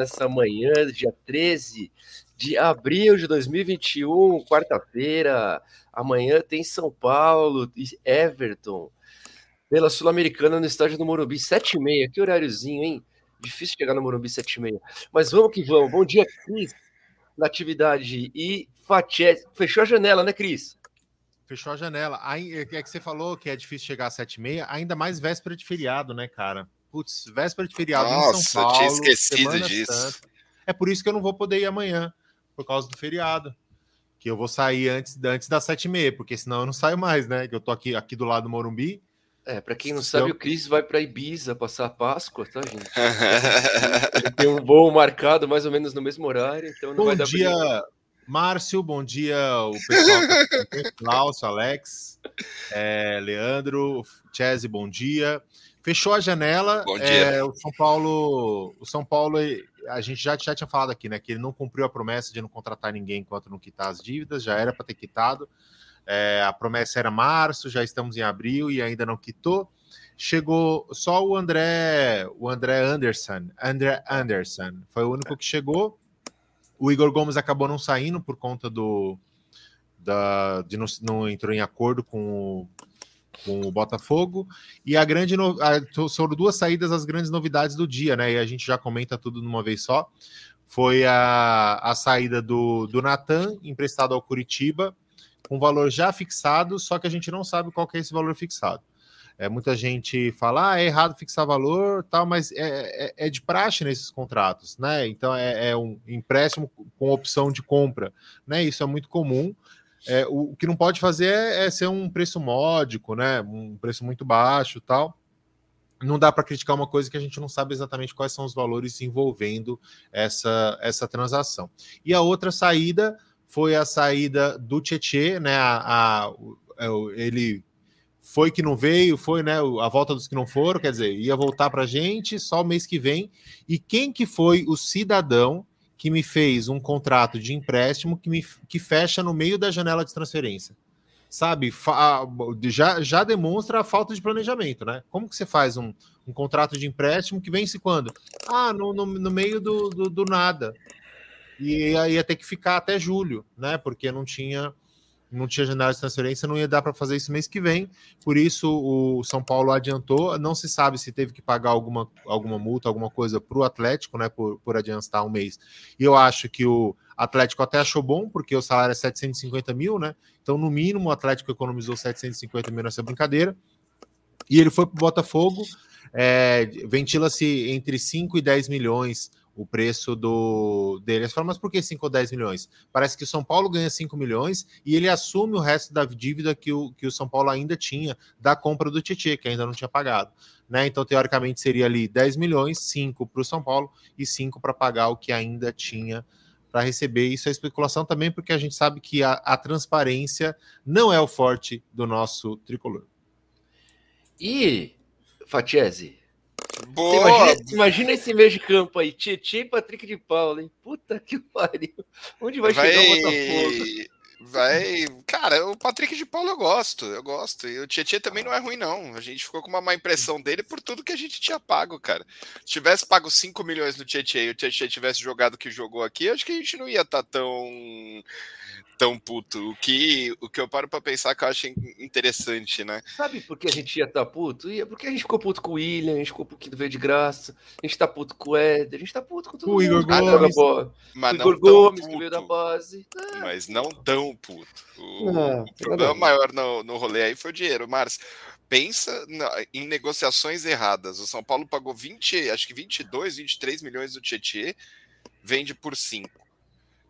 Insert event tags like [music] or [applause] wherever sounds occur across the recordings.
nessa manhã, dia 13 de abril de 2021, quarta-feira. Amanhã tem São Paulo e Everton pela Sul-Americana no estádio do Morumbi, 7h30. Que horáriozinho, hein? Difícil chegar no Morumbi 7h30. Mas vamos que vamos. Bom dia, Cris, na atividade. E Fatié, fechou a janela, né, Cris? Fechou a janela. Aí, é que você falou que é difícil chegar às 7h30, ainda mais véspera de feriado, né, cara? Putz, véspera de feriado Nossa, em São Paulo. Eu tinha esquecido disso. Santa. É por isso que eu não vou poder ir amanhã, por causa do feriado. Que eu vou sair antes, antes das 7h30, porque senão eu não saio mais, né? Que eu tô aqui, aqui do lado do Morumbi. É, para quem não sabe, eu... o Cris vai para Ibiza passar a Páscoa, tá, gente? [laughs] Ele tem um voo marcado mais ou menos no mesmo horário, então não Bom vai dar dia, Márcio, bom dia, o pessoal Klaus, Alex, é, Leandro, Chese, bom dia. Fechou a janela. Bom dia. É, o São Paulo, o São Paulo, a gente já, já tinha falado aqui, né? Que ele não cumpriu a promessa de não contratar ninguém enquanto não quitar as dívidas, já era para ter quitado. É, a promessa era março, já estamos em abril e ainda não quitou. Chegou só o André, o André Anderson, André Anderson, foi o único que chegou. O Igor Gomes acabou não saindo por conta do da, de não, não entrou em acordo com o com o Botafogo. E a grande no... foram duas saídas as grandes novidades do dia, né? E a gente já comenta tudo numa vez só. Foi a, a saída do, do Natan, emprestado ao Curitiba, com valor já fixado, só que a gente não sabe qual que é esse valor fixado. É, muita gente fala, ah, é errado fixar valor, tal, mas é, é, é de praxe nesses contratos, né? Então é, é, um empréstimo com opção de compra, né? Isso é muito comum. É, o, que não pode fazer é, é, ser um preço módico, né? Um preço muito baixo tal. Não dá para criticar uma coisa que a gente não sabe exatamente quais são os valores envolvendo essa, essa transação. E a outra saída foi a saída do Tietê, né? A, a, é ele foi que não veio, foi né, a volta dos que não foram, quer dizer, ia voltar para a gente só o mês que vem. E quem que foi o cidadão que me fez um contrato de empréstimo que, me, que fecha no meio da janela de transferência. Sabe, já, já demonstra a falta de planejamento, né? Como que você faz um, um contrato de empréstimo que vence quando? Ah, no, no, no meio do, do, do nada. E aí ia ter que ficar até julho, né? Porque não tinha não tinha janela de transferência, não ia dar para fazer isso mês que vem. Por isso, o São Paulo adiantou. Não se sabe se teve que pagar alguma, alguma multa, alguma coisa para o Atlético, né, por, por adiantar um mês. E eu acho que o Atlético até achou bom, porque o salário é 750 mil, né? Então, no mínimo, o Atlético economizou 750 mil nessa brincadeira. E ele foi para o Botafogo. É, Ventila-se entre 5 e 10 milhões o preço do dele. Você fala, mas por que 5 ou 10 milhões? Parece que o São Paulo ganha 5 milhões e ele assume o resto da dívida que o, que o São Paulo ainda tinha da compra do Tietchan, que ainda não tinha pagado. Né? Então, teoricamente, seria ali 10 milhões, 5 para o São Paulo e 5 para pagar o que ainda tinha para receber. Isso é especulação também, porque a gente sabe que a, a transparência não é o forte do nosso tricolor. E, Fatiese, Boa. Imagina, imagina, esse meio de campo aí, Tietchan e Patrick de Paula, hein? Puta que [laughs] pariu. Onde vai, vai, chegar o Botafogo? Vai. Cara, o Patrick de Paula eu gosto, eu gosto. E o Tietchan também não é ruim, não. A gente ficou com uma má impressão dele por tudo que a gente tinha pago, cara. Se tivesse pago 5 milhões no Tietchan e o Tietchan tivesse jogado o que jogou aqui, acho que a gente não ia estar tá tão tão puto. O que, o que eu paro para pensar que eu acho interessante, né? Sabe por que a gente ia estar tá puto? Ia porque a gente ficou puto com o William, a gente ficou puto veio de graça, a gente tá puto com o Éder, a gente tá puto com todo o mundo. Igor Gomes. Ah, mas o Igor Gomes, puto, que veio da base. Ah. Mas não tão puto. O, não, o problema maior no, no rolê aí foi o dinheiro. Márcio, pensa na, em negociações erradas. O São Paulo pagou 20, acho que 22, 23 milhões do Tietchan, vende por 5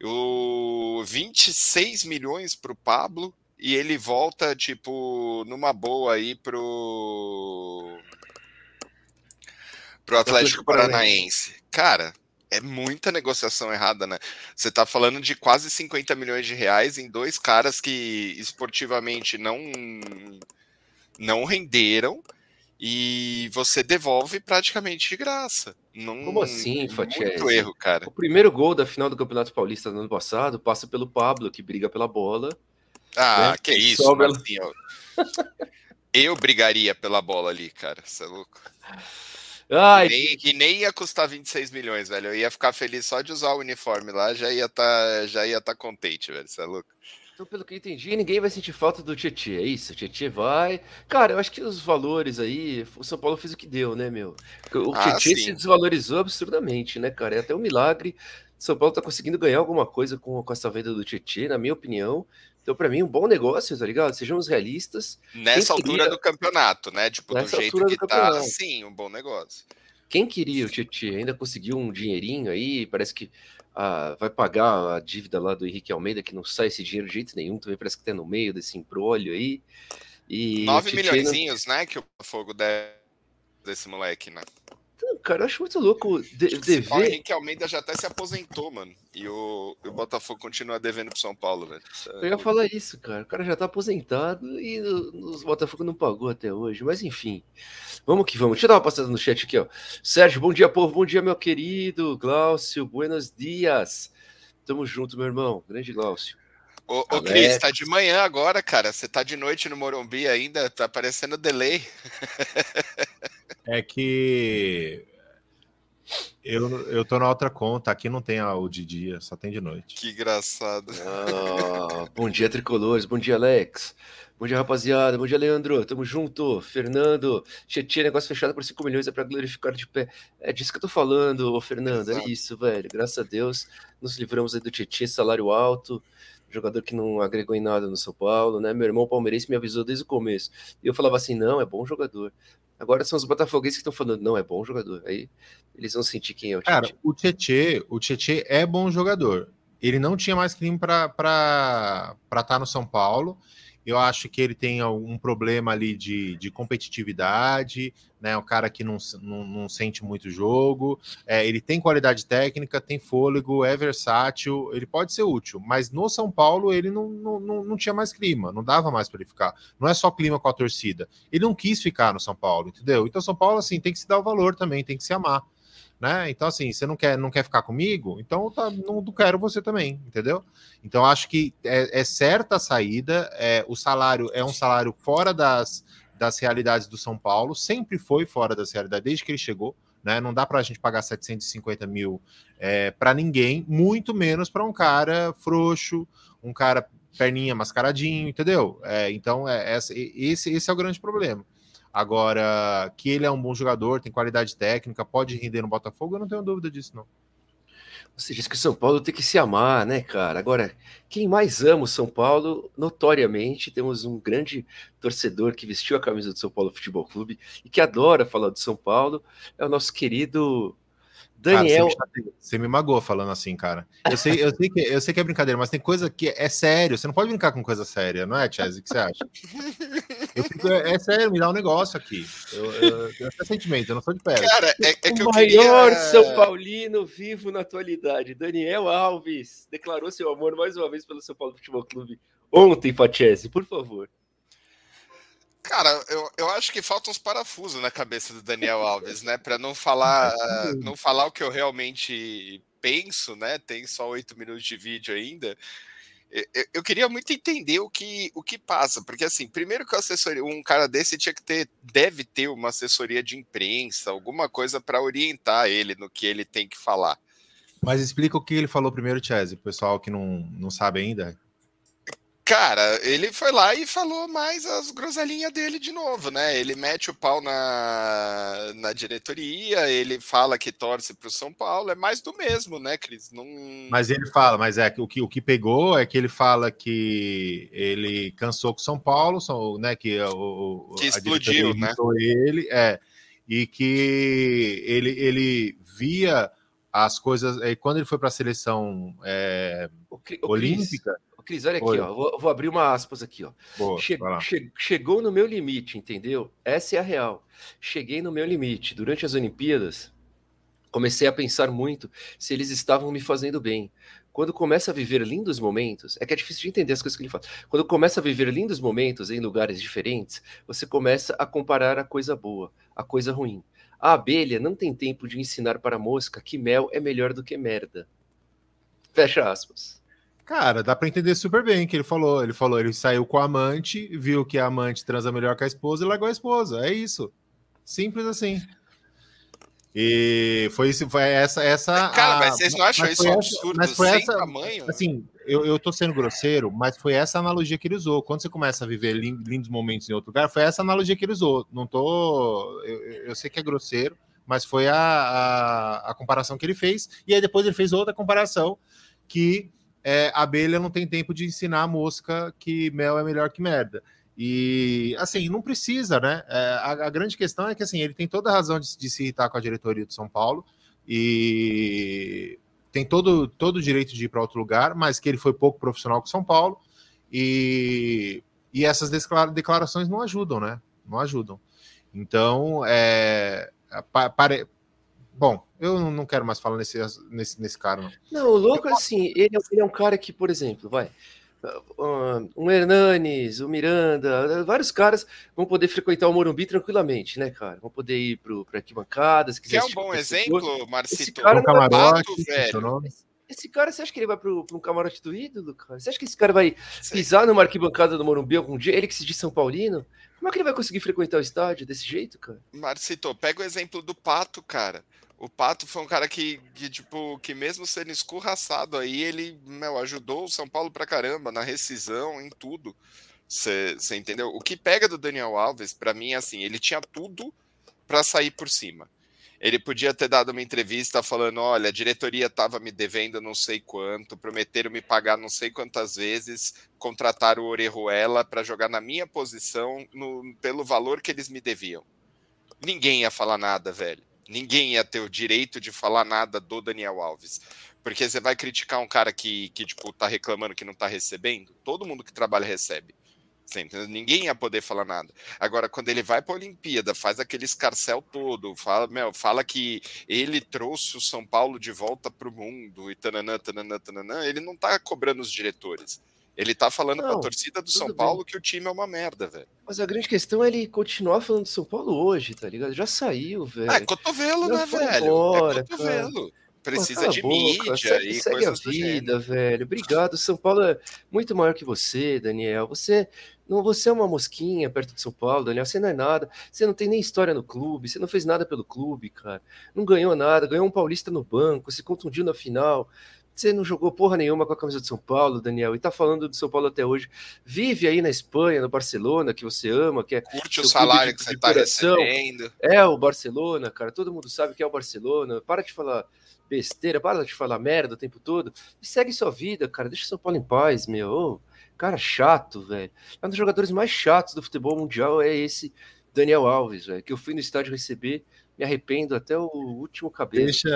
o 26 milhões para o Pablo e ele volta, tipo, numa boa aí pro, pro Atlético Paranaense. Cara, é muita negociação errada, né? Você tá falando de quase 50 milhões de reais em dois caras que esportivamente não não renderam e você devolve praticamente de graça. Não, Como assim, Fatiese? Muito erro, cara. O primeiro gol da final do Campeonato Paulista do ano passado passa pelo Pablo, que briga pela bola. Ah, né? que isso, Sobra... Marcinho. Eu brigaria pela bola ali, cara. Você é louco. Ai, e, nem, nem ia custar 26 milhões, velho. Eu ia ficar feliz só de usar o uniforme lá, já ia tá, já ia estar tá contente, velho. Você é louco. Então, pelo que eu entendi, ninguém vai sentir falta do Tietchan, é isso? O Tietchan vai. Cara, eu acho que os valores aí, o São Paulo fez o que deu, né, meu? O ah, Tietchan se desvalorizou absurdamente, né, cara? É até um milagre. São Paulo tá conseguindo ganhar alguma coisa com, com essa venda do Tietchan, na minha opinião. Então, para mim, um bom negócio, tá ligado? Sejamos realistas. Nessa altura queria... do campeonato, né? Tipo, Nessa do jeito que tá, sim, um bom negócio. Quem queria o Tietchan ainda conseguiu um dinheirinho aí, parece que ah, vai pagar a dívida lá do Henrique Almeida, que não sai esse dinheiro de jeito nenhum, também parece que tá no meio desse embrolho aí. E 9 milhões, não... né, que o Fogo deve desse moleque, né? Então, cara, eu acho muito louco de, dever. O Henrique Almeida já até se aposentou, mano. E o, o Botafogo continua devendo pro São Paulo, velho. É eu ia falar isso, cara. O cara já tá aposentado e os Botafogo não pagou até hoje. Mas enfim, vamos que vamos. Deixa eu dar uma passada no chat aqui, ó. Sérgio, bom dia, povo. Bom dia, meu querido. Glaucio, buenos dias. Tamo junto, meu irmão. Grande Glaucio. Ô, ô Cris, tá de manhã agora, cara. Você tá de noite no Morumbi ainda, tá aparecendo delay. [laughs] É que eu, eu tô na outra conta, aqui não tem o de dia, só tem de noite. Que engraçado. Ah, bom dia, tricolores. Bom dia, Alex. Bom dia, rapaziada. Bom dia, Leandro. Tamo junto. Fernando. Tietchan, negócio fechado por 5 milhões é pra glorificar de pé. É disso que eu tô falando, ô Fernando. É Exato. É isso, velho. Graças a Deus, nos livramos aí do Tietchan, salário alto jogador que não agregou em nada no São Paulo, né? Meu irmão palmeirense me avisou desde o começo. E eu falava assim: não, é bom jogador. Agora são os botafoguenses que estão falando: não, é bom jogador. Aí eles vão sentir quem é o Tietchan. Cara, o Tietchan, o Tietchan é bom jogador. Ele não tinha mais crime para estar tá no São Paulo. Eu acho que ele tem um problema ali de, de competitividade, né? Um cara que não, não, não sente muito jogo. É, ele tem qualidade técnica, tem fôlego, é versátil, ele pode ser útil, mas no São Paulo ele não, não, não, não tinha mais clima, não dava mais para ele ficar. Não é só clima com a torcida. Ele não quis ficar no São Paulo, entendeu? Então, São Paulo, assim, tem que se dar o valor também, tem que se amar né? Então, assim, você não quer, não quer ficar comigo, então tá, não, quero você também, entendeu? Então, acho que é, é certa a saída, é, o salário é um salário fora das, das realidades do São Paulo, sempre foi fora das realidades, desde que ele chegou, né? Não dá para a gente pagar 750 mil é, para ninguém, muito menos para um cara frouxo, um cara perninha mascaradinho, entendeu? É, então, é, esse, esse é o grande problema. Agora, que ele é um bom jogador, tem qualidade técnica, pode render no Botafogo, eu não tenho dúvida disso, não. Você diz que o São Paulo tem que se amar, né, cara? Agora, quem mais ama o São Paulo, notoriamente, temos um grande torcedor que vestiu a camisa do São Paulo Futebol Clube e que adora falar do São Paulo, é o nosso querido Daniel. Cara, você, me, você, me magoou falando assim, cara. Eu sei, eu, sei que, eu sei que é brincadeira, mas tem coisa que é sério. Você não pode brincar com coisa séria, não é, Chaz? O que você acha? Fico, é, é, sério, me dá um negócio aqui. Eu, eu, eu tenho sentimento, eu não sou de pedra. Cara, é, é que o maior queria... São Paulino vivo na atualidade, Daniel Alves, declarou seu amor mais uma vez pelo São Paulo Futebol Clube ontem, Pachese, por favor. Cara, eu, eu acho que faltam uns parafusos na cabeça do Daniel Alves, né? Para não falar, [laughs] não falar o que eu realmente penso, né? Tem só oito minutos de vídeo ainda. Eu, eu, queria muito entender o que, o que passa, porque assim, primeiro que assessoria, um cara desse tinha que ter, deve ter uma assessoria de imprensa, alguma coisa para orientar ele no que ele tem que falar. Mas explica o que ele falou primeiro, Chese, o pessoal que não, não sabe ainda. Cara, ele foi lá e falou mais as groselhinhas dele de novo, né? Ele mete o pau na, na diretoria, ele fala que torce para o São Paulo, é mais do mesmo, né, Cris? Não... Mas ele fala, mas é que o que, o que pegou é que ele fala que ele cansou com São Paulo, né? Que, o, que explodiu, né? Ele, é, e que ele, ele via as coisas. Quando ele foi para a seleção é, o, o olímpica. Chris Cris, olha aqui, ó. Vou, vou, abrir uma aspas aqui, ó. Boa, che che chegou no meu limite, entendeu? Essa é a real. Cheguei no meu limite. Durante as Olimpíadas, comecei a pensar muito se eles estavam me fazendo bem. Quando começa a viver lindos momentos, é que é difícil de entender as coisas que ele fala. Quando começa a viver lindos momentos em lugares diferentes, você começa a comparar a coisa boa, a coisa ruim. A abelha não tem tempo de ensinar para a mosca que mel é melhor do que merda. Fecha aspas. Cara, dá para entender super bem que ele falou. Ele falou, ele saiu com a amante, viu que a amante transa melhor que a esposa e largou a esposa. É isso. Simples assim. E foi isso, foi essa, essa. Cara, a, mas vocês não acham isso um absurdo? Mas foi essa, tamanho? Assim, eu, eu tô sendo grosseiro, mas foi essa analogia que ele usou. Quando você começa a viver lindos momentos em outro lugar, foi essa analogia que ele usou. Não tô. Eu, eu sei que é grosseiro, mas foi a, a, a, comparação que ele fez. E aí depois ele fez outra comparação que é, a abelha não tem tempo de ensinar a mosca que mel é melhor que merda. E, assim, não precisa, né? É, a, a, grande questão é que, assim, ele tem toda a razão de, de, se irritar com a diretoria de São Paulo e tem todo, todo o direito de ir para outro lugar, mas que ele foi pouco profissional com São Paulo e, e essas declarações não ajudam, né? Não ajudam. Então, é, pare... Bom, eu não quero mais falar nesse, nesse, nesse cara, não. Não, o louco é assim, ele, é ele é um cara que, por exemplo, vai um Hernanes, o Miranda, vários caras vão poder frequentar o Morumbi tranquilamente, né, cara? Vão poder ir para arquibancadas. Que é um bom exemplo, Marcito. Esse cara um camarote, é velho. Esse cara, você acha que ele vai para um camarote do ídolo, cara? Você acha que esse cara vai pisar numa arquibancada do Morumbi algum dia? Ele que se diz São Paulino? Como é que ele vai conseguir frequentar o estádio desse jeito, cara? Marcito, pega o exemplo do Pato, cara. O Pato foi um cara que, que, tipo, que mesmo sendo escorraçado aí, ele, meu, ajudou o São Paulo pra caramba na rescisão, em tudo. Você entendeu? O que pega do Daniel Alves, para mim, é assim, ele tinha tudo para sair por cima. Ele podia ter dado uma entrevista falando: olha, a diretoria estava me devendo não sei quanto, prometeram me pagar não sei quantas vezes, contrataram o Orejuela para jogar na minha posição no, pelo valor que eles me deviam. Ninguém ia falar nada, velho ninguém ia ter o direito de falar nada do Daniel Alves. Porque você vai criticar um cara que, que tipo, tá reclamando que não tá recebendo? Todo mundo que trabalha recebe. Ninguém ia poder falar nada. Agora, quando ele vai para a Olimpíada, faz aquele escarcel todo, fala, meu, fala que ele trouxe o São Paulo de volta para o mundo e tananã, tananã, tananã, ele não tá cobrando os diretores. Ele tá falando para a torcida do São bem. Paulo que o time é uma merda, velho. Mas a grande questão é ele continuar falando do São Paulo hoje, tá ligado? Já saiu, velho. Ah, é cotovelo, né, velho? Embora, é cotovelo. Cara. Precisa de boca, mídia segue, e segue a vida, velho. Obrigado. São Paulo é muito maior que você, Daniel. Você não, você é uma mosquinha perto de São Paulo, Daniel. Você não é nada. Você não tem nem história no clube. Você não fez nada pelo clube, cara. Não ganhou nada. Ganhou um paulista no banco. Se contundiu na final. Você não jogou porra nenhuma com a camisa de São Paulo, Daniel, e tá falando do São Paulo até hoje. Vive aí na Espanha, no Barcelona, que você ama, que é. Curte o salário que você tá recebendo. É o Barcelona, cara. Todo mundo sabe que é o Barcelona. Para de falar besteira, para de falar merda o tempo todo. E segue sua vida, cara. Deixa o São Paulo em paz, meu. Cara chato, velho. Um dos jogadores mais chatos do futebol mundial é esse Daniel Alves, velho. Que eu fui no estádio receber, me arrependo até o último cabelo. Deixa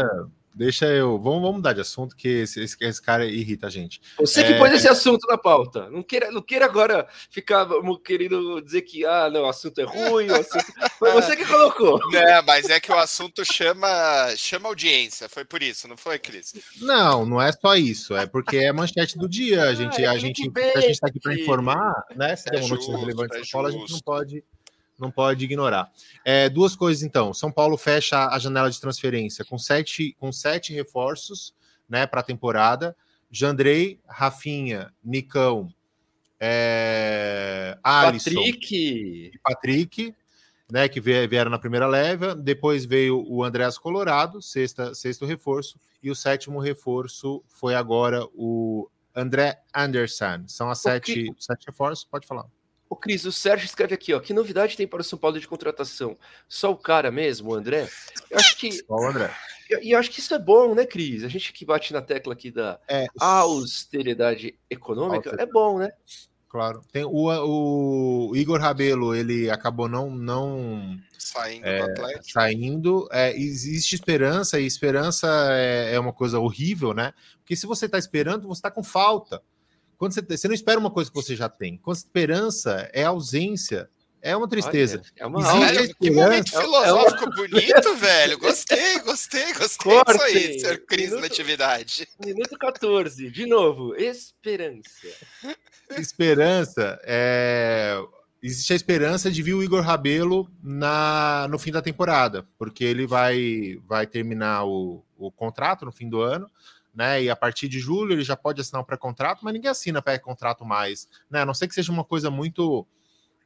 Deixa eu. Vamos, vamos mudar de assunto, que esse, esse, esse cara irrita a gente. Você é... que pôs esse assunto na pauta. Não queira, não queira agora ficar querendo dizer que ah, não, o assunto é ruim. O assunto... [laughs] Foi você que colocou. É, mas é que o assunto chama, chama audiência. Foi por isso, não foi, Cris? Não, não é só isso. É porque é manchete do dia. A gente, ah, é a gente, a gente está aqui para informar, né? Se é uma notícia relevante é escola, a gente não pode não pode ignorar. É, duas coisas, então. São Paulo fecha a janela de transferência com sete, com sete reforços né, para a temporada. Jandrei, Rafinha, Nicão, é, Alisson Patrick. e Patrick, né, que vieram na primeira leva. Depois veio o Andréas Colorado, sexta, sexto reforço. E o sétimo reforço foi agora o André Anderson. São as sete, sete reforços, pode falar. Ô, Cris, o Sérgio escreve aqui, ó. Que novidade tem para o São Paulo de contratação? Só o cara mesmo, o André? Eu acho que. Só o André. E eu, acho que isso é bom, né, Cris? A gente que bate na tecla aqui da é, austeridade econômica austeridade. é bom, né? Claro. Tem o, o Igor Rabelo, ele acabou não não saindo é, do Atlético. Saindo, é, existe esperança e esperança é, é uma coisa horrível, né? Porque se você está esperando, você está com falta. Quando você, você não espera uma coisa que você já tem. Quando esperança é ausência. É uma tristeza. Olha, é uma Existe que momento filosófico é uma... bonito, velho. Gostei, gostei, gostei Corte. disso aí, senhor Cris minuto, Natividade. Minuto 14, de novo, esperança. Esperança é. Existe a esperança de vir o Igor Rabelo na, no fim da temporada, porque ele vai, vai terminar o, o contrato no fim do ano né? E a partir de julho ele já pode assinar um pré-contrato, mas ninguém assina pré-contrato mais, né? A não ser que seja uma coisa muito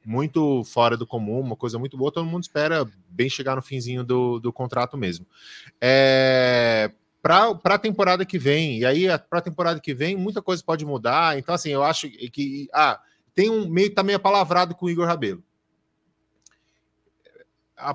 muito fora do comum, uma coisa muito boa. Todo mundo espera bem chegar no finzinho do, do contrato mesmo. É, para a temporada que vem, e aí para a temporada que vem, muita coisa pode mudar. Então, assim, eu acho que. Ah, tem um meio tá meio palavrado com o Igor Rabelo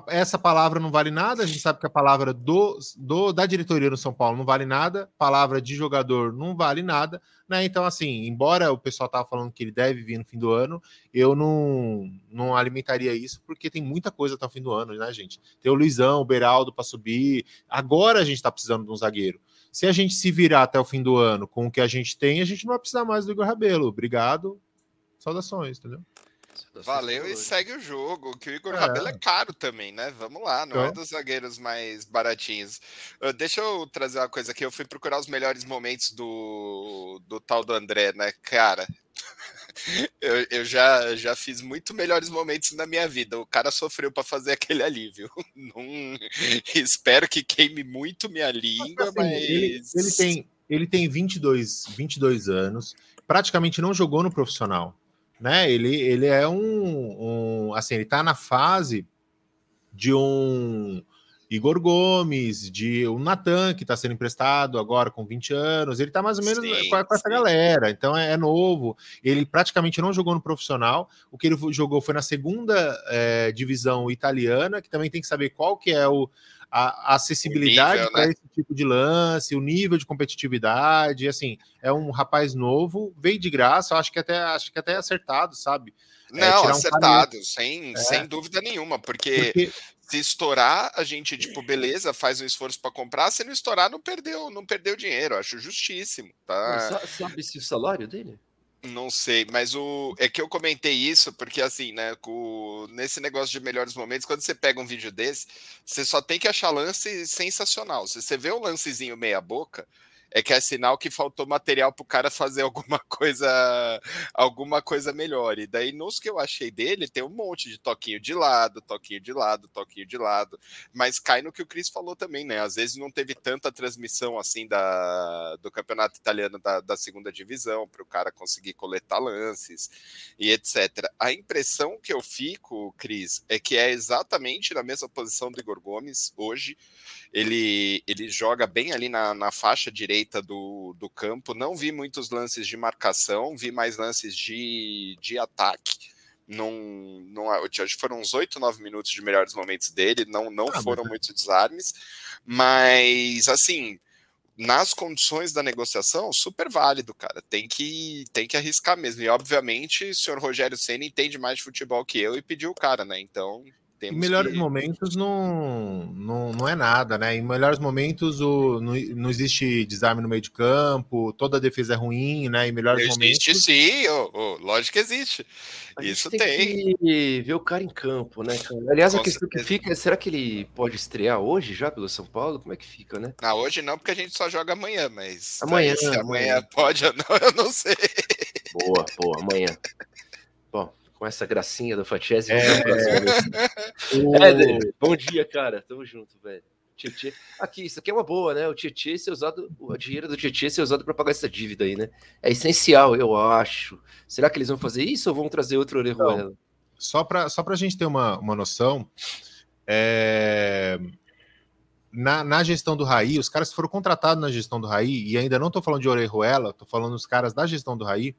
essa palavra não vale nada, a gente sabe que a palavra do, do, da diretoria no São Paulo não vale nada, palavra de jogador não vale nada, né? Então, assim, embora o pessoal tava falando que ele deve vir no fim do ano, eu não, não alimentaria isso, porque tem muita coisa até o fim do ano, né, gente? Tem o Luizão, o Beraldo para subir. Agora a gente tá precisando de um zagueiro. Se a gente se virar até o fim do ano com o que a gente tem, a gente não vai precisar mais do Igor Rabelo. Obrigado. Saudações, entendeu? Valeu e segue o jogo, que o Igor é. Rabelo é caro também, né? Vamos lá, não é então. é dos zagueiros mais baratinhos. Uh, deixa eu trazer uma coisa aqui, eu fui procurar os melhores momentos do, do tal do André, né? Cara, [laughs] eu, eu já, já fiz muito melhores momentos na minha vida. O cara sofreu para fazer aquele alívio. [laughs] Não, espero que queime muito minha língua, mas... Assim, mas... Ele, ele, tem, ele tem 22, 22 anos, praticamente não jogou no profissional né? Ele, ele é um, um assim, ele tá na fase de um Igor Gomes, de um Natan, que está sendo emprestado agora com 20 anos, ele está mais ou menos sim, com, com, essa galera, então é, é, novo. Ele praticamente não jogou no profissional, o que ele jogou foi na segunda é, divisão italiana, que também tem que saber qual que é o, a, acessibilidade para né? esse tipo de lance, o nível de competitividade, assim, é um rapaz novo, veio de graça, acho que até acho que até é acertado, sabe? É, Não, é, acertado, um sem, é. sem dúvida nenhuma, porque, porque, se estourar, a gente, tipo, beleza, faz um esforço para comprar, se não estourar, não perdeu, não perdeu dinheiro, acho justíssimo, tá? sabe se o salário dele? Não sei, mas o é que eu comentei isso porque assim, né, com, nesse negócio de melhores momentos, quando você pega um vídeo desse, você só tem que achar lance sensacional. Se você vê um lancezinho meia boca, é que é sinal que faltou material para o cara fazer alguma [laughs] coisa alguma coisa melhor. E daí, nos que eu achei dele, tem um monte de toquinho de lado, toquinho de lado, toquinho de lado. Mas cai no que o Cris falou também, né? Às vezes não teve tanta transmissão assim da, do campeonato italiano da, da segunda divisão para o cara conseguir coletar lances e etc. A impressão que eu fico, Cris, é que é exatamente na mesma posição do Igor Gomes hoje. Ele, ele joga bem ali na, na faixa direita do, do campo. Não vi muitos lances de marcação, vi mais lances de, de ataque. Não, não, acho que foram uns 8, 9 minutos de melhores momentos dele, não, não ah, foram. É muitos desarmes, mas assim, nas condições da negociação, super válido, cara. Tem que, tem que arriscar mesmo. E obviamente, o senhor Rogério Senna entende mais de futebol que eu e pediu o cara, né? Então, temos em melhores que... momentos não, não, não é nada, né? Em melhores momentos o, não, não existe desarme no meio de campo, toda a defesa é ruim, né? Em melhores existe, momentos. Existe sim, oh, oh, lógico que existe. Isso tem. tem. Que ver o cara em campo, né, cara? Aliás, Com a questão certeza. que fica é: será que ele pode estrear hoje já pelo São Paulo? Como é que fica, né? Não, hoje não, porque a gente só joga amanhã, mas. Amanhã. Se amanhã pode ou não, [laughs] eu não sei. Boa, boa, amanhã. Com essa gracinha do Fatiese. É, [laughs] é, bom dia, cara. Tamo junto, velho. Tietê. Aqui, isso aqui é uma boa, né? O Tietê ser usado, o dinheiro do Tietê ser usado para pagar essa dívida aí, né? É essencial, eu acho. Será que eles vão fazer isso ou vão trazer outro Orejuela? Só para só a gente ter uma, uma noção, é... na, na gestão do Raí, os caras que foram contratados na gestão do Raí, e ainda não estou falando de Orejuela, estou falando dos caras da gestão do Raí,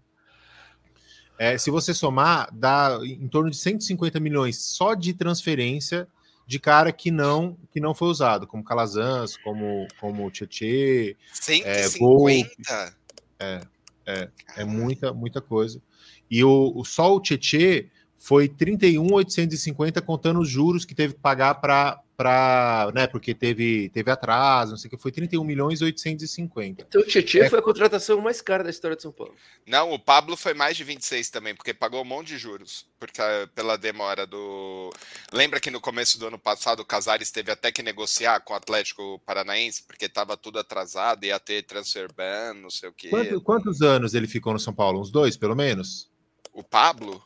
é, se você somar, dá em torno de 150 milhões só de transferência de cara que não que não foi usado, como Calazans, como como Tietê, 150. É, é, é, é muita muita coisa. E o, o só o Tietê foi 31,850 contando os juros que teve que pagar para para, né, porque teve, teve atraso, não sei o que, foi 31 milhões e 850. Então o Tietchan é... foi a contratação mais cara da história de São Paulo. Não, o Pablo foi mais de 26 também, porque pagou um monte de juros, porque pela demora do... Lembra que no começo do ano passado o Casares teve até que negociar com o Atlético Paranaense, porque estava tudo atrasado, ia ter transfer ban, não sei o que. Quanto, quantos anos ele ficou no São Paulo? Uns dois, pelo menos? O Pablo?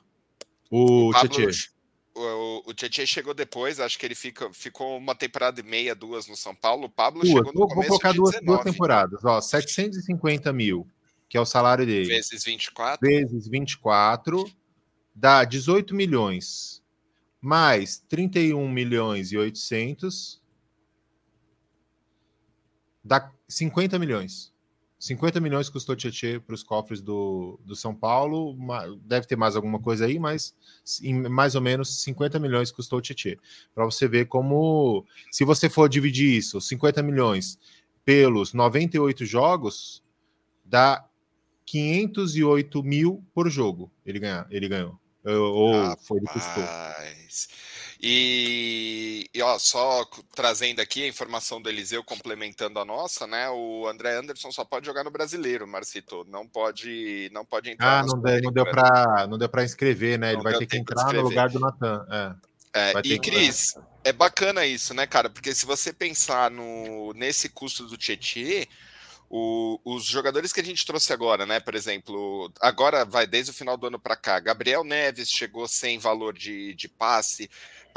O, o Tietchan o, o Tietchan chegou depois, acho que ele fica, ficou uma temporada e meia, duas no São Paulo. O Pablo duas, chegou no vou, começo vou colocar duas, duas, temporadas, ó, 750 mil, que é o salário dele. Vezes 24. Vezes 24, dá 18 milhões mais 31 milhões e 800 dá 50 milhões. 50 milhões custou Tietê para os cofres do, do São Paulo. Deve ter mais alguma coisa aí, mas em mais ou menos 50 milhões custou Tietê. Para você ver como, se você for dividir isso, 50 milhões pelos 98 jogos, dá 508 mil por jogo. Ele, ganha, ele ganhou. Ou Rapaz. foi ele custou. E, e, ó, só trazendo aqui a informação do Eliseu complementando a nossa, né? O André Anderson só pode jogar no brasileiro, Marcito. Não pode, não pode entrar. Ah, não, deu, não deu para, não deu para inscrever, né? Ele vai ter que entrar no lugar do Natan. É. É, e Cris, é bacana isso, né, cara? Porque se você pensar no nesse custo do Tietchan, o, os jogadores que a gente trouxe agora, né? Por exemplo, agora vai desde o final do ano para cá. Gabriel Neves chegou sem valor de, de passe.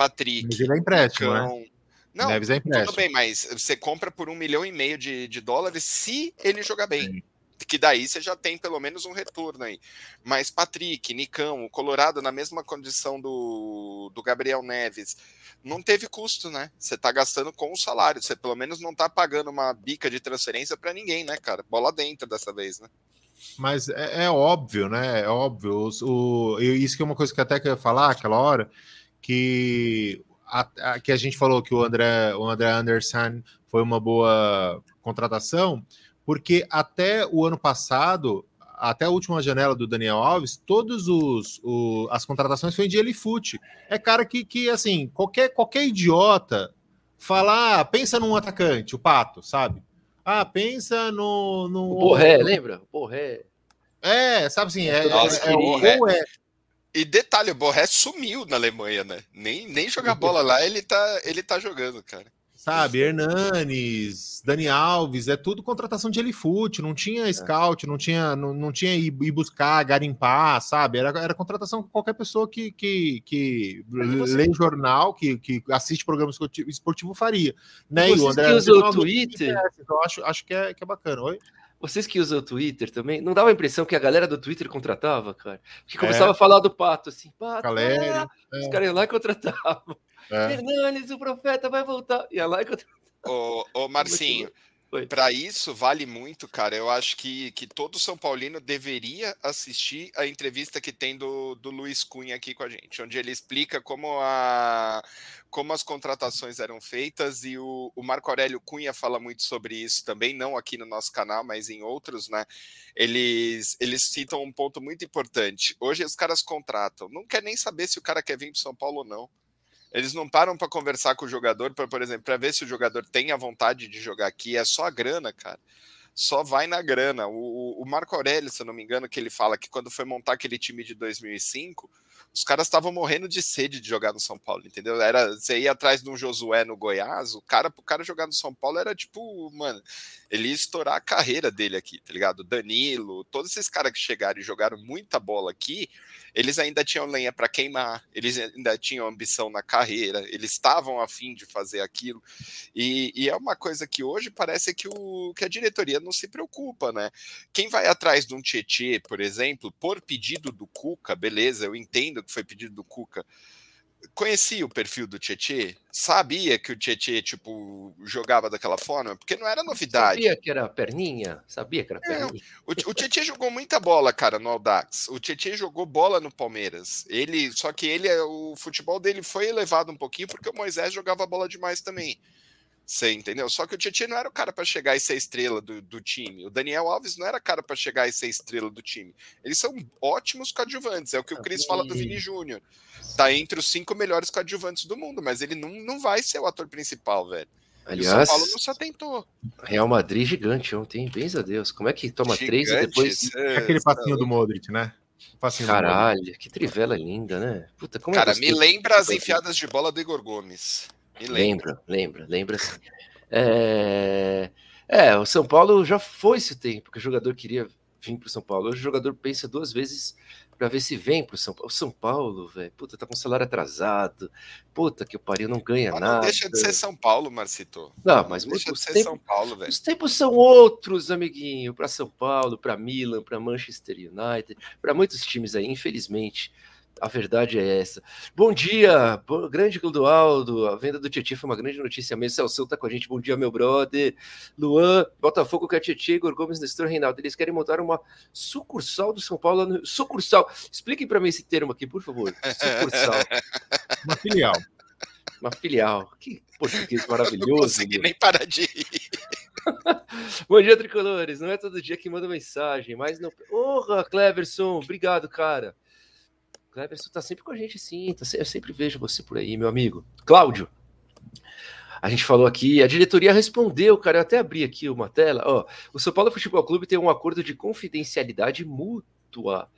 Patrick. Mas ele é empréstimo, né? Não, Neves é empréstimo. tudo bem, mas você compra por um milhão e meio de, de dólares se ele jogar bem. Sim. Que daí você já tem pelo menos um retorno aí. Mas Patrick, Nicão, o Colorado na mesma condição do, do Gabriel Neves não teve custo, né? Você tá gastando com o salário, você pelo menos não tá pagando uma bica de transferência para ninguém, né, cara? Bola dentro dessa vez, né? Mas é, é óbvio, né? É óbvio. O, isso que é uma coisa que até que eu ia falar aquela hora, que a, a, que a gente falou que o André, o André Anderson foi uma boa contratação, porque até o ano passado até a última janela do Daniel Alves, os as contratações foi de Elifute. É cara que, que assim, qualquer, qualquer idiota falar, ah, pensa num atacante, o Pato, sabe? Ah, pensa no. no o Borré, lembra? Borré. É, sabe assim, é, é, é, ou é. E detalhe, o Borré sumiu na Alemanha, né? Nem, nem jogar bola lá ele tá, ele tá jogando, cara sabe? Hernanes, Dani Alves, é tudo contratação de Elifute, não tinha é. scout, não tinha, não, não tinha ir, ir buscar, garimpar, sabe? Era, era contratação com qualquer pessoa que, que, que você... lê jornal, que, que assiste programa esportivo, esportivo faria. Né? E o André, que usam o Twitter? Então acho, acho que, é, que é bacana. Oi? Vocês que usam o Twitter também, não dava a impressão que a galera do Twitter contratava, cara? Que começava é. a falar do pato, assim, pato, Caleri, ah, é. os caras iam lá e contratavam. É. Hernanes, o profeta vai voltar. Ia lá e contratava. Ô, ô Marcinho, para isso vale muito, cara. Eu acho que, que todo São Paulino deveria assistir a entrevista que tem do, do Luiz Cunha aqui com a gente, onde ele explica como, a, como as contratações eram feitas e o, o Marco Aurélio Cunha fala muito sobre isso também, não aqui no nosso canal, mas em outros, né? Eles, eles citam um ponto muito importante. Hoje os caras contratam, não quer nem saber se o cara quer vir para São Paulo ou não eles não param para conversar com o jogador, para, por exemplo, para ver se o jogador tem a vontade de jogar aqui. É só a grana, cara. Só vai na grana. O, o Marco Aurélio, se eu não me engano, que ele fala que quando foi montar aquele time de 2005, os caras estavam morrendo de sede de jogar no São Paulo, entendeu? Era você ia atrás de um Josué no Goiás, o cara pro cara jogar no São Paulo era tipo, mano, ele ia estourar a carreira dele aqui, tá ligado? Danilo, todos esses caras que chegaram e jogaram muita bola aqui, eles ainda tinham lenha para queimar, eles ainda tinham ambição na carreira, eles estavam afim de fazer aquilo. E, e, é uma coisa que hoje parece que, o, que a diretoria não se preocupa, né? Quem vai atrás de um Tietê, por exemplo, por pedido do Cuca, beleza, eu entendo que foi pedido do Cuca conhecia o perfil do Tietê, sabia que o Tietê, tipo, jogava daquela forma, porque não era novidade. Sabia que era perninha? Sabia que era perninha? É, o, o Tietê jogou muita bola, cara, no Aldax. O Tietê jogou bola no Palmeiras. Ele, só que ele, o futebol dele foi elevado um pouquinho porque o Moisés jogava bola demais também. Você entendeu? Só que o Tietchan não era o cara para chegar e ser estrela do, do time. O Daniel Alves não era cara para chegar e ser estrela do time. Eles são ótimos coadjuvantes. É o que o Cris fala do Vini Júnior. Tá entre os cinco melhores coadjuvantes do mundo, mas ele não, não vai ser o ator principal, velho. Aliás, o São Paulo não se atentou. Real Madrid gigante ontem, bens a Deus. Como é que toma gigante, três e depois. É, Aquele passinho do Modric, né? Passinho Caralho, que trivela linda, né? Puta, como é Cara, é me lembra as enfiadas de bola do Igor Gomes. Lembra, lembra, lembra sim. É... é, o São Paulo já foi esse tempo que o jogador queria vir para o São Paulo. Hoje o jogador pensa duas vezes para ver se vem para o São Paulo. O São Paulo, velho, puta, tá com salário atrasado. Puta que o pariu, não ganha mas nada. Não deixa de ser São Paulo, Marcito. Não, mas não deixa de ser tempos, São Paulo, velho. Os tempos são outros, amiguinho, para São Paulo, para Milan, para Manchester United, para muitos times aí, infelizmente A verdade é essa. Bom dia, grande Clodoaldo. A venda do Tietchan foi uma grande notícia mesmo. Celso tá com a gente. Bom dia, meu brother. Luan, Botafogo com a Tietchan, Igor Gomes, Nestor Reinaldo. Eles querem montar uma sucursal do São Paulo. No... Sucursal. Expliquem para mim esse termo aqui, por favor. Sucursal. [laughs] uma filial. Uma filial. Que português [laughs] maravilhoso. Não consegui nem parar de ir. [laughs] Bom dia, tricolores. Não é todo dia que manda mensagem, mas não. Porra, Cleverson, obrigado, cara. Cleverson tá sempre com a gente, sim. Tá, eu sempre vejo você por aí, meu amigo. Cláudio, a gente falou aqui, a diretoria respondeu, cara. Eu até abri aqui uma tela. Ó, o São Paulo Futebol Clube tem um acordo de confidencialidade mútua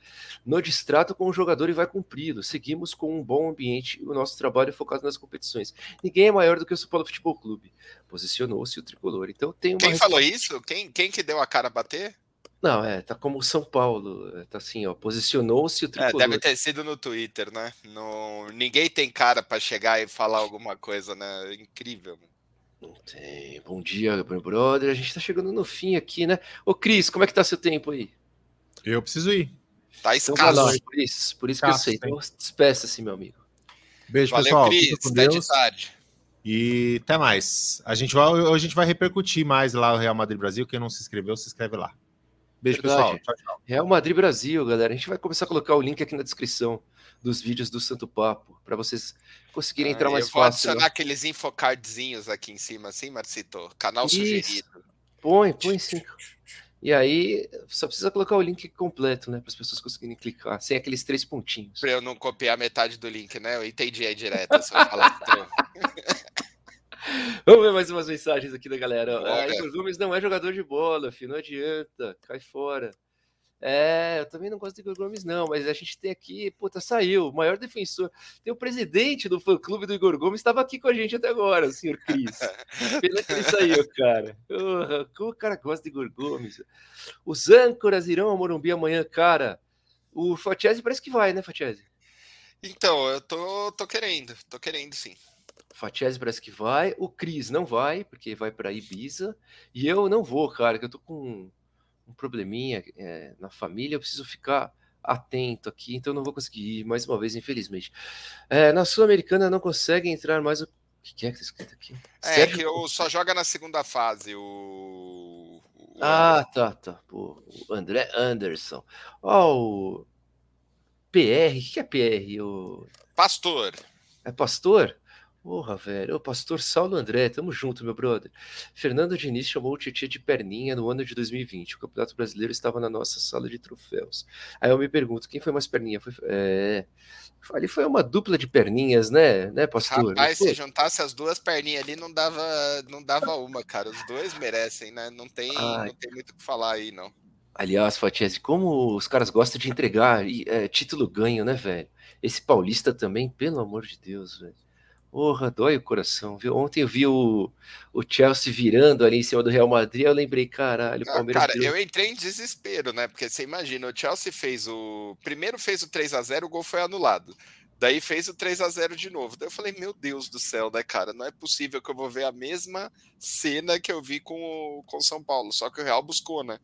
no distrato com o jogador e vai cumpri-lo. Seguimos com um bom ambiente e o nosso trabalho é focado nas competições. Ninguém é maior do que o São Paulo Futebol Clube. Posicionou-se o tricolor. Então tem uma. Quem falou isso? Quem, quem que deu a cara a bater? Não, é, tá como São Paulo, é, tá assim, ó, posicionou-se o tricolor. É, deve ter sido no Twitter, né? No... Ninguém tem cara para chegar e falar alguma coisa, né? Incrível. Não tem. Bom dia, meu brother. A gente tá chegando no fim aqui, né? Ô, Cris, como é que tá seu tempo aí? Eu preciso ir. Tá então escasso. Então, por isso, por isso que eu sei. Então, despeça-se, meu amigo. Beijo, Valeu, pessoal. Cris. Até de tarde. E até mais. A gente vai, hoje a gente vai repercutir mais lá o Real Madrid Brasil. Quem não se inscreveu, se inscreve lá. Beijo, Verdade. pessoal. Tchau, tchau. Real Madrid Brasil, galera. A gente vai começar a colocar o link aqui na descrição dos vídeos do Santo Papo, para vocês conseguirem ah, entrar mais fácil. Vou adicionar né? aqueles infocardzinhos aqui em cima, assim, Marcito? Canal Isso. sugerido. Põe, põe sim. E aí, só precisa colocar o link completo, né? Para as pessoas conseguirem clicar, sem aqueles três pontinhos. Para eu não copiar metade do link, né? Eu entendi aí direto, só falar. [laughs] [laughs] Vamos ver mais umas mensagens aqui da galera. Ah, Igor Gomes não é jogador de bola, filho, não adianta, cai fora. É, eu também não gosto de Igor Gomes, não, mas a gente tem aqui, puta, saiu, o maior defensor. Tem o presidente do fã clube do Igor Gomes, estava aqui com a gente até agora, o senhor Cris. [laughs] Pena que ele saiu, cara. Uh, como o cara gosta de Igor Gomes? Os âncoras irão ao Morumbi amanhã, cara. O Fatiese parece que vai, né, Fatiese? Então, eu tô, tô querendo, tô querendo sim. Fatiese parece que vai, o Cris não vai, porque vai para Ibiza, e eu não vou, cara, que eu tô com um probleminha é, na família, eu preciso ficar atento aqui, então não vou conseguir ir mais uma vez, infelizmente. É, na Sul-Americana não consegue entrar mais o. O que é que tá escrito aqui? É, que o, só joga na segunda fase o. o... Ah, tá, tá. Pô, o André Anderson. Ó, oh, o PR, o que é PR? O... Pastor. É pastor? Porra, velho. Ô, pastor Saulo André, tamo junto, meu brother. Fernando Diniz chamou o Tietchan de perninha no ano de 2020. O Campeonato Brasileiro estava na nossa sala de troféus. Aí eu me pergunto, quem foi mais perninha? Foi, é... Ali foi uma dupla de perninhas, né, né pastor? Rapaz, se juntasse as duas perninhas ali, não dava, não dava uma, cara. Os dois merecem, né? Não tem, não tem muito o que falar aí, não. Aliás, Fatiese, como os caras gostam de entregar é, título ganho, né, velho? Esse paulista também, pelo amor de Deus, velho. Porra, dói o coração, viu? Ontem eu vi o, o Chelsea virando ali em cima do Real Madrid, eu lembrei, caralho, o Palmeiras. cara, eu entrei em desespero, né? Porque você imagina, o Chelsea fez o. Primeiro fez o 3 a 0 o gol foi anulado. Daí fez o 3 a 0 de novo. Daí eu falei, meu Deus do céu, né, cara? Não é possível que eu vou ver a mesma cena que eu vi com o São Paulo, só que o Real buscou, né?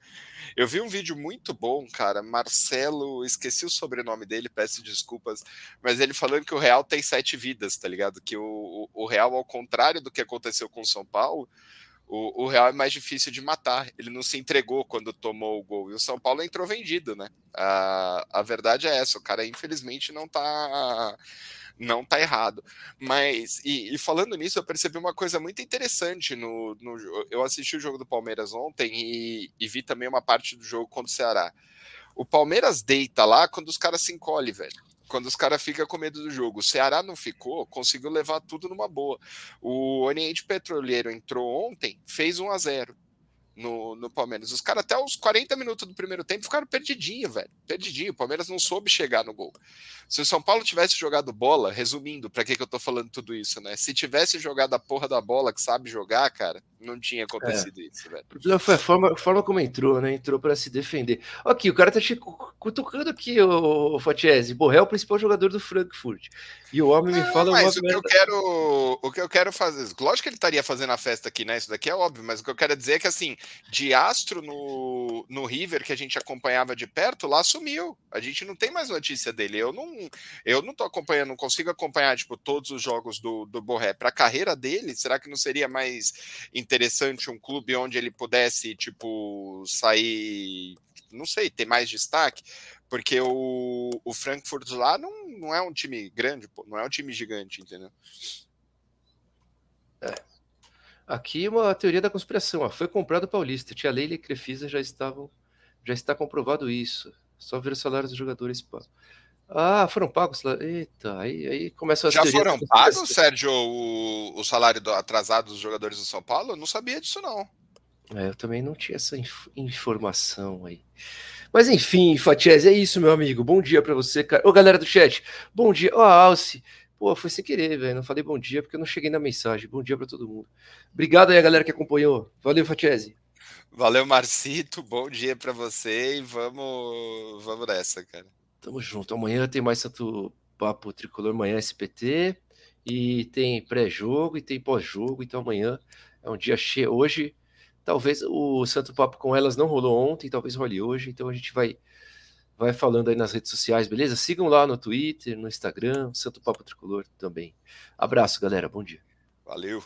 Eu vi um vídeo muito bom, cara. Marcelo, esqueci o sobrenome dele, peço desculpas, mas ele falando que o Real tem sete vidas, tá ligado? Que o, o Real, ao contrário do que aconteceu com o São Paulo, o, o, Real é mais difícil de matar. Ele não se entregou quando tomou o gol. E o São Paulo entrou vendido, né? A, a verdade é essa. O cara, infelizmente, não tá. Não tá errado. Mas, e, e falando nisso, eu percebi uma coisa muito interessante no, no. Eu assisti o jogo do Palmeiras ontem e, e vi também uma parte do jogo contra o Ceará. O Palmeiras deita lá quando os caras se encolhem, velho quando os caras ficam com medo do jogo. O Ceará não ficou, conseguiu levar tudo numa boa. O Oriente Petroleiro entrou ontem, fez 1 a 0 no, no Palmeiras. Os caras até os 40 minutos do primeiro tempo ficaram perdidinho, velho. Perdidinho. O Palmeiras não soube chegar no gol. Se o São Paulo tivesse jogado bola, resumindo, para que, que eu tô falando tudo isso, né? Se tivesse jogado a porra da bola que sabe jogar, cara, não tinha acontecido é. isso, velho. O problema foi a forma, a forma como entrou, né? Entrou para se defender. Aqui, o cara tá te cutucando aqui, o, Fatiese. Borré é o principal jogador do Frankfurt. E o homem me fala mas o que eu quero O que eu quero fazer. Lógico que ele estaria fazendo a festa aqui, né? Isso daqui é óbvio, mas o que eu quero dizer é que assim de astro no, no River que a gente acompanhava de perto, lá sumiu. A gente não tem mais notícia dele. Eu não, eu não tô acompanhando, não consigo acompanhar tipo todos os jogos do, do Borré. Para a carreira dele, será que não seria mais interessante um clube onde ele pudesse tipo sair, não sei, ter mais destaque? Porque o, o Frankfurt lá não, não é um time grande, não é um time gigante, entendeu? É. Aqui uma teoria da conspiração. Ó. Foi comprado o Paulista. Tia Leila e Crefisa já estavam. Já está comprovado isso. Só ver os salários dos jogadores. Pá. Ah, foram pagos. Eita, aí, aí começa a Já foram pagos, Sérgio, o, o salário do, atrasado dos jogadores do São Paulo? Eu não sabia disso, não. É, eu também não tinha essa inf informação aí. Mas enfim, Fatiese, é isso, meu amigo. Bom dia para você, cara. Ô, galera do chat, bom dia. Ó, Alce. Pô, foi sem querer, velho. Não falei bom dia porque eu não cheguei na mensagem. Bom dia para todo mundo. Obrigado aí a galera que acompanhou. Valeu, Fatiese. Valeu, Marcito. Bom dia para você e vamos, vamos nessa, cara. Tamo junto. Amanhã tem mais Santo Papo Tricolor, amanhã SPT. E tem pré-jogo e tem pós-jogo. Então amanhã é um dia cheio. Hoje, talvez o Santo Papo com elas não rolou ontem, talvez role hoje. Então a gente vai vai falando aí nas redes sociais, beleza? Sigam lá no Twitter, no Instagram, Santo Papo Tricolor também. Abraço, galera. Bom dia. Valeu.